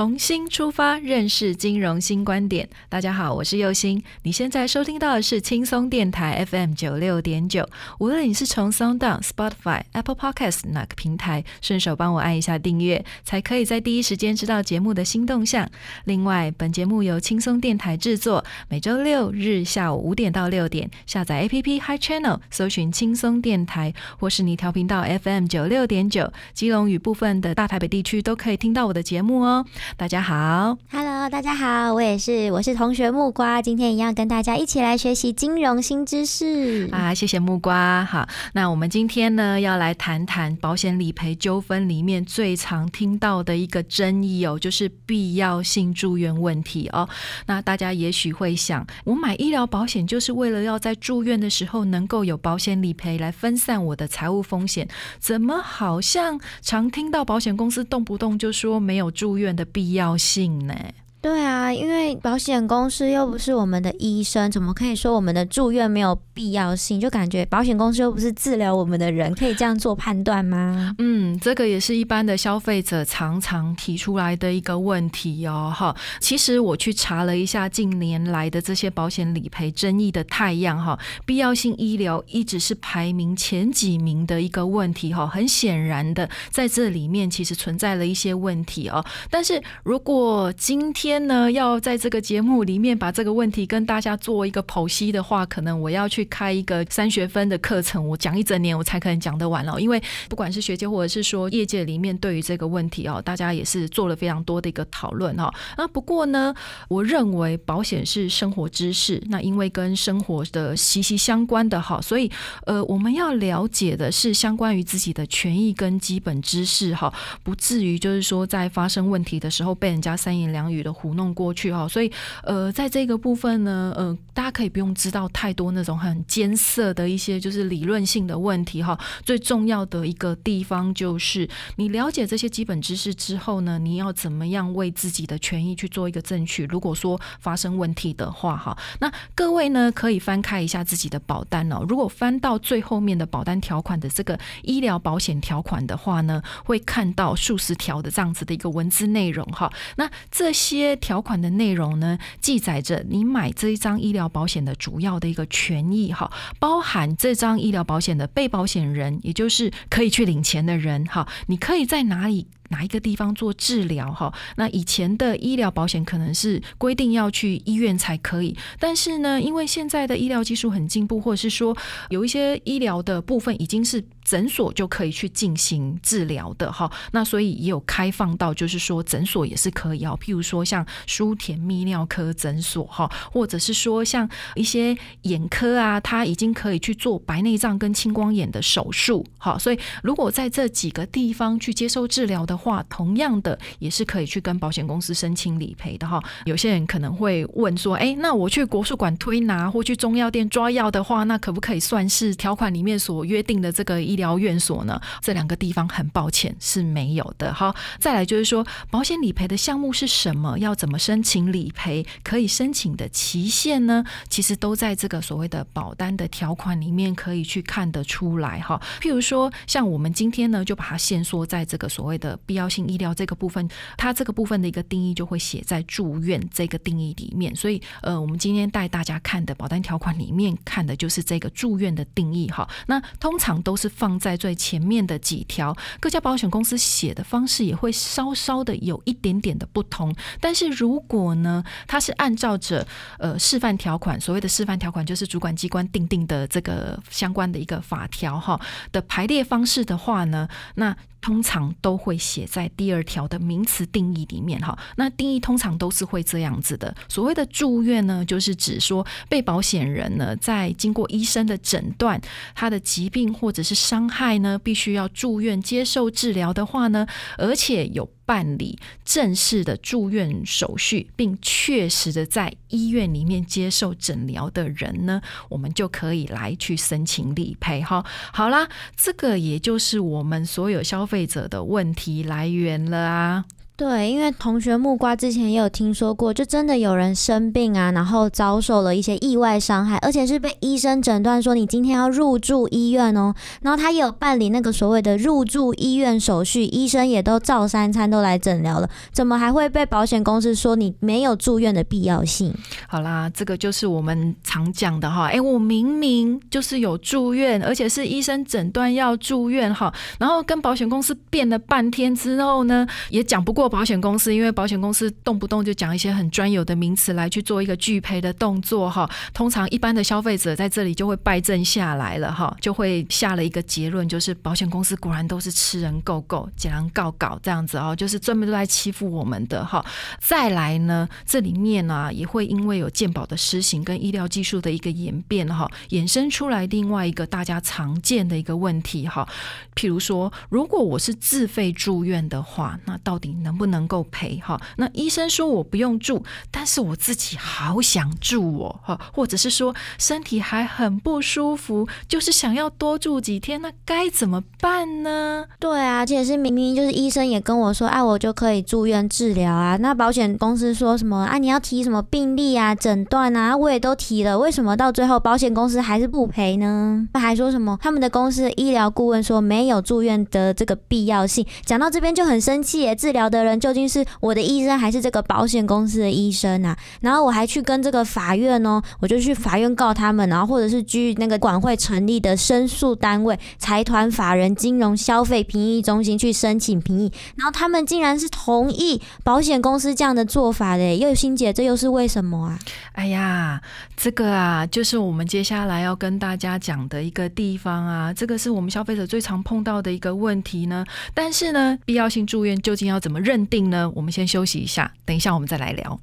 重新出发，认识金融新观点。大家好，我是佑星。你现在收听到的是轻松电台 FM 九六点九。无论你是从 Sound、Spotify、Apple Podcast 哪个平台，顺手帮我按一下订阅，才可以在第一时间知道节目的新动向。另外，本节目由轻松电台制作，每周六日下午五点到六点，下载 APP Hi Channel，搜寻轻松电台，或是你调频到 FM 九六点九，基隆与部分的大台北地区都可以听到我的节目哦。大家好，Hello，大家好，我也是，我是同学木瓜，今天一样跟大家一起来学习金融新知识啊，谢谢木瓜。好，那我们今天呢要来谈谈保险理赔纠纷里面最常听到的一个争议哦，就是必要性住院问题哦。那大家也许会想，我买医疗保险就是为了要在住院的时候能够有保险理赔来分散我的财务风险，怎么好像常听到保险公司动不动就说没有住院的？必必要性呢？对啊，因为保险公司又不是我们的医生，怎么可以说我们的住院没有必要性？就感觉保险公司又不是治疗我们的人，可以这样做判断吗？嗯，这个也是一般的消费者常常提出来的一个问题哦。哈，其实我去查了一下近年来的这些保险理赔争议的太阳哈，必要性医疗一直是排名前几名的一个问题哈。很显然的，在这里面其实存在了一些问题哦。但是如果今天呢，要在这个节目里面把这个问题跟大家做一个剖析的话，可能我要去开一个三学分的课程，我讲一整年我才可能讲得完了。因为不管是学界或者是说业界里面，对于这个问题哦，大家也是做了非常多的一个讨论哈。那不过呢，我认为保险是生活知识，那因为跟生活的息息相关的哈，所以呃，我们要了解的是相关于自己的权益跟基本知识哈，不至于就是说在发生问题的时候被人家三言两语的。糊弄过去哈，所以呃，在这个部分呢，呃，大家可以不用知道太多那种很艰涩的一些就是理论性的问题哈。最重要的一个地方就是你了解这些基本知识之后呢，你要怎么样为自己的权益去做一个争取？如果说发生问题的话哈，那各位呢可以翻开一下自己的保单哦。如果翻到最后面的保单条款的这个医疗保险条款的话呢，会看到数十条的这样子的一个文字内容哈。那这些。条款的内容呢，记载着你买这一张医疗保险的主要的一个权益哈，包含这张医疗保险的被保险人，也就是可以去领钱的人哈，你可以在哪里？哪一个地方做治疗哈？那以前的医疗保险可能是规定要去医院才可以，但是呢，因为现在的医疗技术很进步，或者是说有一些医疗的部分已经是诊所就可以去进行治疗的哈，那所以也有开放到就是说诊所也是可以哦，譬如说像舒田泌尿科诊所哈，或者是说像一些眼科啊，它已经可以去做白内障跟青光眼的手术哈，所以如果在这几个地方去接受治疗的。话同样的也是可以去跟保险公司申请理赔的哈。有些人可能会问说，哎，那我去国术馆推拿或去中药店抓药的话，那可不可以算是条款里面所约定的这个医疗院所呢？这两个地方很抱歉是没有的哈。再来就是说，保险理赔的项目是什么？要怎么申请理赔？可以申请的期限呢？其实都在这个所谓的保单的条款里面可以去看得出来哈。譬如说，像我们今天呢，就把它限缩在这个所谓的。必要性医疗这个部分，它这个部分的一个定义就会写在住院这个定义里面。所以，呃，我们今天带大家看的保单条款里面看的就是这个住院的定义哈。那通常都是放在最前面的几条，各家保险公司写的方式也会稍稍的有一点点的不同。但是如果呢，它是按照着呃示范条款，所谓的示范条款就是主管机关定定的这个相关的一个法条哈的排列方式的话呢，那通常都会写在第二条的名词定义里面哈。那定义通常都是会这样子的。所谓的住院呢，就是指说被保险人呢在经过医生的诊断，他的疾病或者是伤害呢，必须要住院接受治疗的话呢，而且有。办理正式的住院手续，并确实的在医院里面接受诊疗的人呢，我们就可以来去申请理赔哈。好啦，这个也就是我们所有消费者的问题来源了啊。对，因为同学木瓜之前也有听说过，就真的有人生病啊，然后遭受了一些意外伤害，而且是被医生诊断说你今天要入住医院哦。然后他也有办理那个所谓的入住医院手续，医生也都照三餐都来诊疗了，怎么还会被保险公司说你没有住院的必要性？好啦，这个就是我们常讲的哈，哎，我明明就是有住院，而且是医生诊断要住院哈，然后跟保险公司辩了半天之后呢，也讲不过。保险公司因为保险公司动不动就讲一些很专有的名词来去做一个拒赔的动作哈，通常一般的消费者在这里就会败阵下来了哈，就会下了一个结论，就是保险公司果然都是吃人够够、捡人告告这样子哦，就是专门都在欺负我们的哈。再来呢，这里面呢也会因为有鉴保的施行跟医疗技术的一个演变哈，衍生出来另外一个大家常见的一个问题哈，譬如说，如果我是自费住院的话，那到底能不能够赔哈？那医生说我不用住，但是我自己好想住哦哈，或者是说身体还很不舒服，就是想要多住几天，那该怎么办呢？对啊，而且是明明就是医生也跟我说，啊，我就可以住院治疗啊。那保险公司说什么啊？你要提什么病历啊、诊断啊？我也都提了，为什么到最后保险公司还是不赔呢？那还说什么他们的公司医疗顾问说没有住院的这个必要性？讲到这边就很生气耶，治疗的人。究竟是我的医生还是这个保险公司的医生啊？然后我还去跟这个法院哦，我就去法院告他们，然后或者是居那个管会成立的申诉单位财团法人金融消费评议中心去申请评议，然后他们竟然是同意保险公司这样的做法的。又欣姐，这又是为什么啊？哎呀，这个啊，就是我们接下来要跟大家讲的一个地方啊，这个是我们消费者最常碰到的一个问题呢。但是呢，必要性住院究竟要怎么认？定呢？我们先休息一下，等一下我们再来聊。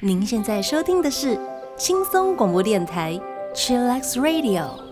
您现在收听的是轻松广播电台 Chillax Radio。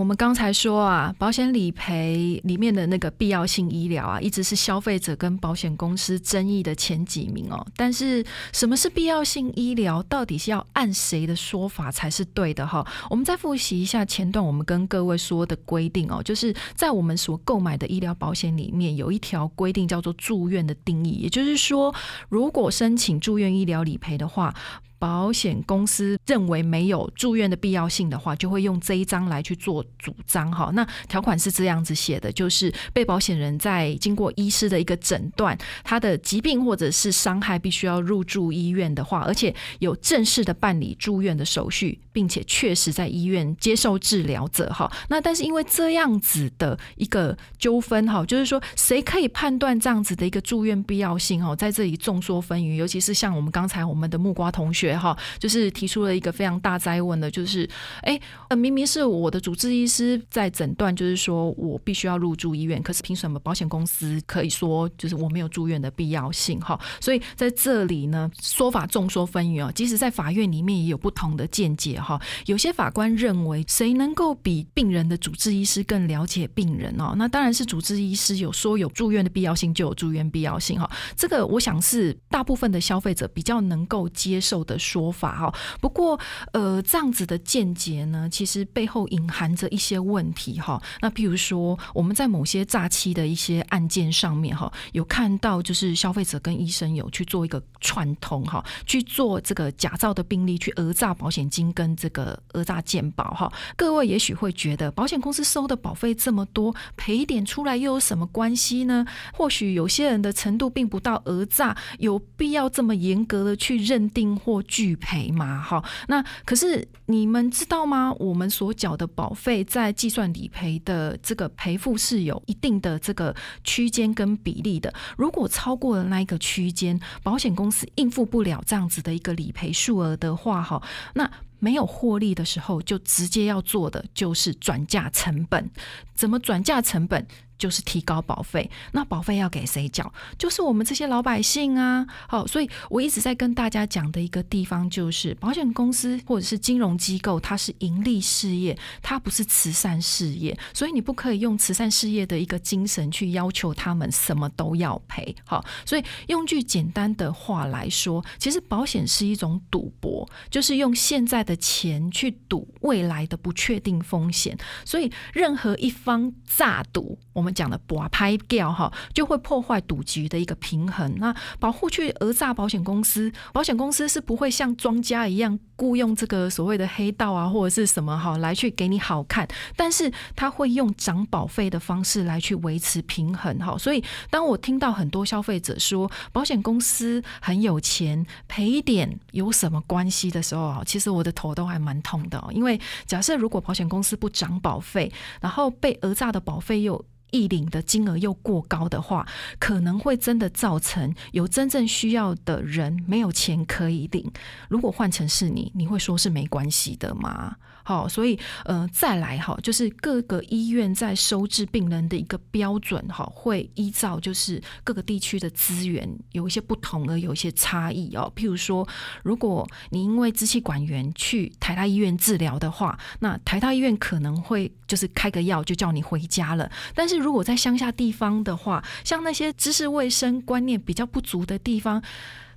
我们刚才说啊，保险理赔里面的那个必要性医疗啊，一直是消费者跟保险公司争议的前几名哦。但是什么是必要性医疗？到底是要按谁的说法才是对的哈？我们再复习一下前段我们跟各位说的规定哦，就是在我们所购买的医疗保险里面有一条规定叫做住院的定义，也就是说，如果申请住院医疗理赔的话。保险公司认为没有住院的必要性的话，就会用这一章来去做主张哈。那条款是这样子写的，就是被保险人在经过医师的一个诊断，他的疾病或者是伤害必须要入住医院的话，而且有正式的办理住院的手续，并且确实在医院接受治疗者哈。那但是因为这样子的一个纠纷哈，就是说谁可以判断这样子的一个住院必要性哈，在这里众说纷纭，尤其是像我们刚才我们的木瓜同学。哈，就是提出了一个非常大灾问的，就是，哎，明明是我的主治医师在诊断，就是说我必须要入住医院，可是凭什么保险公司可以说就是我没有住院的必要性？哈，所以在这里呢，说法众说纷纭啊，即使在法院里面也有不同的见解哈。有些法官认为，谁能够比病人的主治医师更了解病人哦？那当然是主治医师有说有住院的必要性，就有住院必要性哈。这个我想是大部分的消费者比较能够接受的。说法哈。不过呃，这样子的见解呢，其实背后隐含着一些问题哈。那譬如说，我们在某些诈欺的一些案件上面哈，有看到就是消费者跟医生有去做一个串通哈，去做这个假造的病例，去讹诈保险金跟这个讹诈健保哈。各位也许会觉得，保险公司收的保费这么多，赔一点出来又有什么关系呢？或许有些人的程度并不到讹诈，有必要这么严格的去认定或拒赔嘛？哈，那可是你们知道吗？我们所缴的保费在计算理赔的这个赔付是有一定的这个区间跟比例的。如果超过了那一个区间，保险公司应付不了这样子的一个理赔数额的话，哈，那没有获利的时候，就直接要做的就是转嫁成本。怎么转嫁成本？就是提高保费，那保费要给谁缴？就是我们这些老百姓啊。好，所以我一直在跟大家讲的一个地方，就是保险公司或者是金融机构，它是盈利事业，它不是慈善事业，所以你不可以用慈善事业的一个精神去要求他们什么都要赔。好，所以用句简单的话来说，其实保险是一种赌博，就是用现在的钱去赌未来的不确定风险。所以任何一方诈赌，我们。讲的把拍掉哈，就会破坏赌局的一个平衡。那保护去讹诈保险公司，保险公司是不会像庄家一样雇佣这个所谓的黑道啊，或者是什么哈来去给你好看，但是他会用涨保费的方式来去维持平衡哈。所以当我听到很多消费者说保险公司很有钱，赔一点有什么关系的时候啊，其实我的头都还蛮痛的。因为假设如果保险公司不涨保费，然后被讹诈的保费又一领的金额又过高的话，可能会真的造成有真正需要的人没有钱可以领。如果换成是你，你会说是没关系的吗？好，所以呃，再来哈，就是各个医院在收治病人的一个标准哈，会依照就是各个地区的资源有一些不同而有一些差异哦。譬如说，如果你因为支气管炎去台大医院治疗的话，那台大医院可能会就是开个药就叫你回家了，但是如果在乡下地方的话，像那些知识卫生观念比较不足的地方，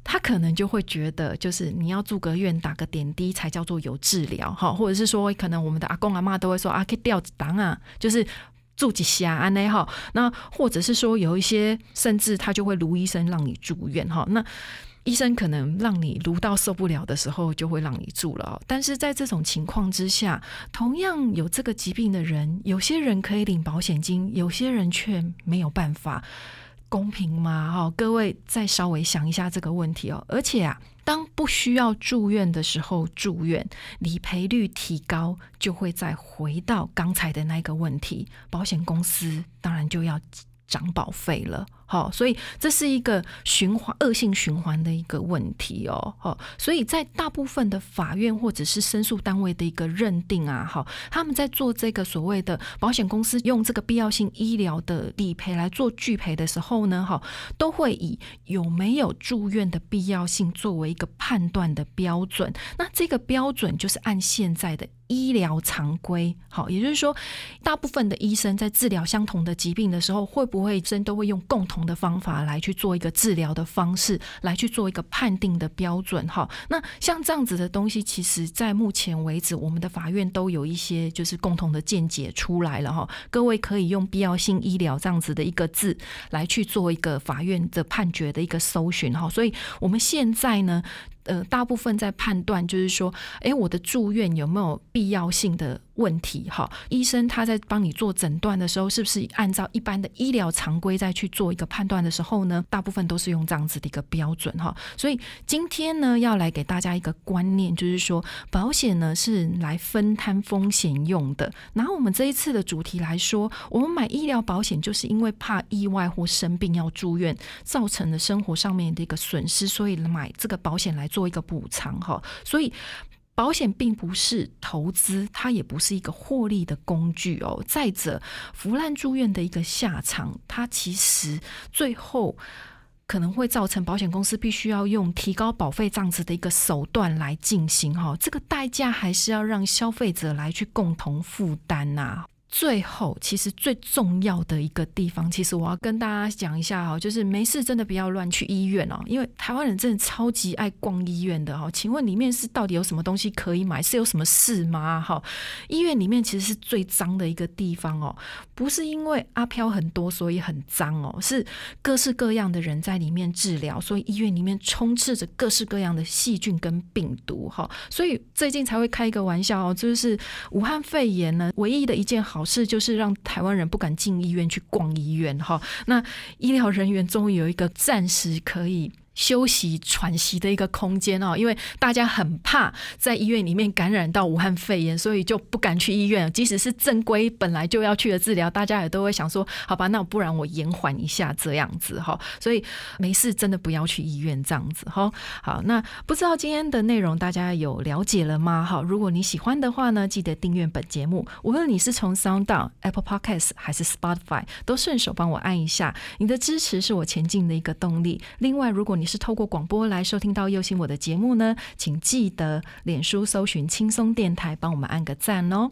他可能就会觉得，就是你要住个院打个点滴才叫做有治疗哈，或者是说，可能我们的阿公阿妈都会说啊，可以吊子档啊，就是住几下安内哈。那或者是说，有一些甚至他就会卢医生让你住院哈。那医生可能让你撸到受不了的时候，就会让你住了。但是在这种情况之下，同样有这个疾病的人，有些人可以领保险金，有些人却没有办法，公平吗？哈，各位再稍微想一下这个问题哦。而且啊，当不需要住院的时候住院，理赔率提高，就会再回到刚才的那个问题，保险公司当然就要涨保费了。好，所以这是一个循环、恶性循环的一个问题哦。好，所以在大部分的法院或者是申诉单位的一个认定啊，哈，他们在做这个所谓的保险公司用这个必要性医疗的理赔来做拒赔的时候呢，哈，都会以有没有住院的必要性作为一个判断的标准。那这个标准就是按现在的医疗常规，好，也就是说，大部分的医生在治疗相同的疾病的时候，会不会真都会用共同的方法来去做一个治疗的方式，来去做一个判定的标准哈。那像这样子的东西，其实在目前为止，我们的法院都有一些就是共同的见解出来了哈。各位可以用必要性医疗这样子的一个字来去做一个法院的判决的一个搜寻哈。所以我们现在呢。呃，大部分在判断就是说，哎，我的住院有没有必要性的问题？哈，医生他在帮你做诊断的时候，是不是按照一般的医疗常规再去做一个判断的时候呢？大部分都是用这样子的一个标准，哈。所以今天呢，要来给大家一个观念，就是说，保险呢是来分摊风险用的。拿我们这一次的主题来说，我们买医疗保险就是因为怕意外或生病要住院，造成了生活上面的一个损失，所以买这个保险来。做一个补偿哈，所以保险并不是投资，它也不是一个获利的工具哦。再者，腐烂住院的一个下场，它其实最后可能会造成保险公司必须要用提高保费这样子的一个手段来进行哈，这个代价还是要让消费者来去共同负担呐。最后，其实最重要的一个地方，其实我要跟大家讲一下哈，就是没事真的不要乱去医院哦，因为台湾人真的超级爱逛医院的哈。请问里面是到底有什么东西可以买？是有什么事吗？哈，医院里面其实是最脏的一个地方哦，不是因为阿飘很多所以很脏哦，是各式各样的人在里面治疗，所以医院里面充斥着各式各样的细菌跟病毒哈。所以最近才会开一个玩笑哦，就是武汉肺炎呢，唯一的一件好。是就是让台湾人不敢进医院去逛医院哈，那医疗人员终于有一个暂时可以。休息喘息的一个空间哦，因为大家很怕在医院里面感染到武汉肺炎，所以就不敢去医院。即使是正规本来就要去的治疗，大家也都会想说：好吧，那不然我延缓一下这样子哈。所以没事，真的不要去医院这样子哈。好，那不知道今天的内容大家有了解了吗？哈，如果你喜欢的话呢，记得订阅本节目。无论你是从 Sound、Apple Podcast 还是 Spotify，都顺手帮我按一下。你的支持是我前进的一个动力。另外，如果你你是透过广播来收听到右心我的节目呢？请记得脸书搜寻轻松电台，帮我们按个赞哦。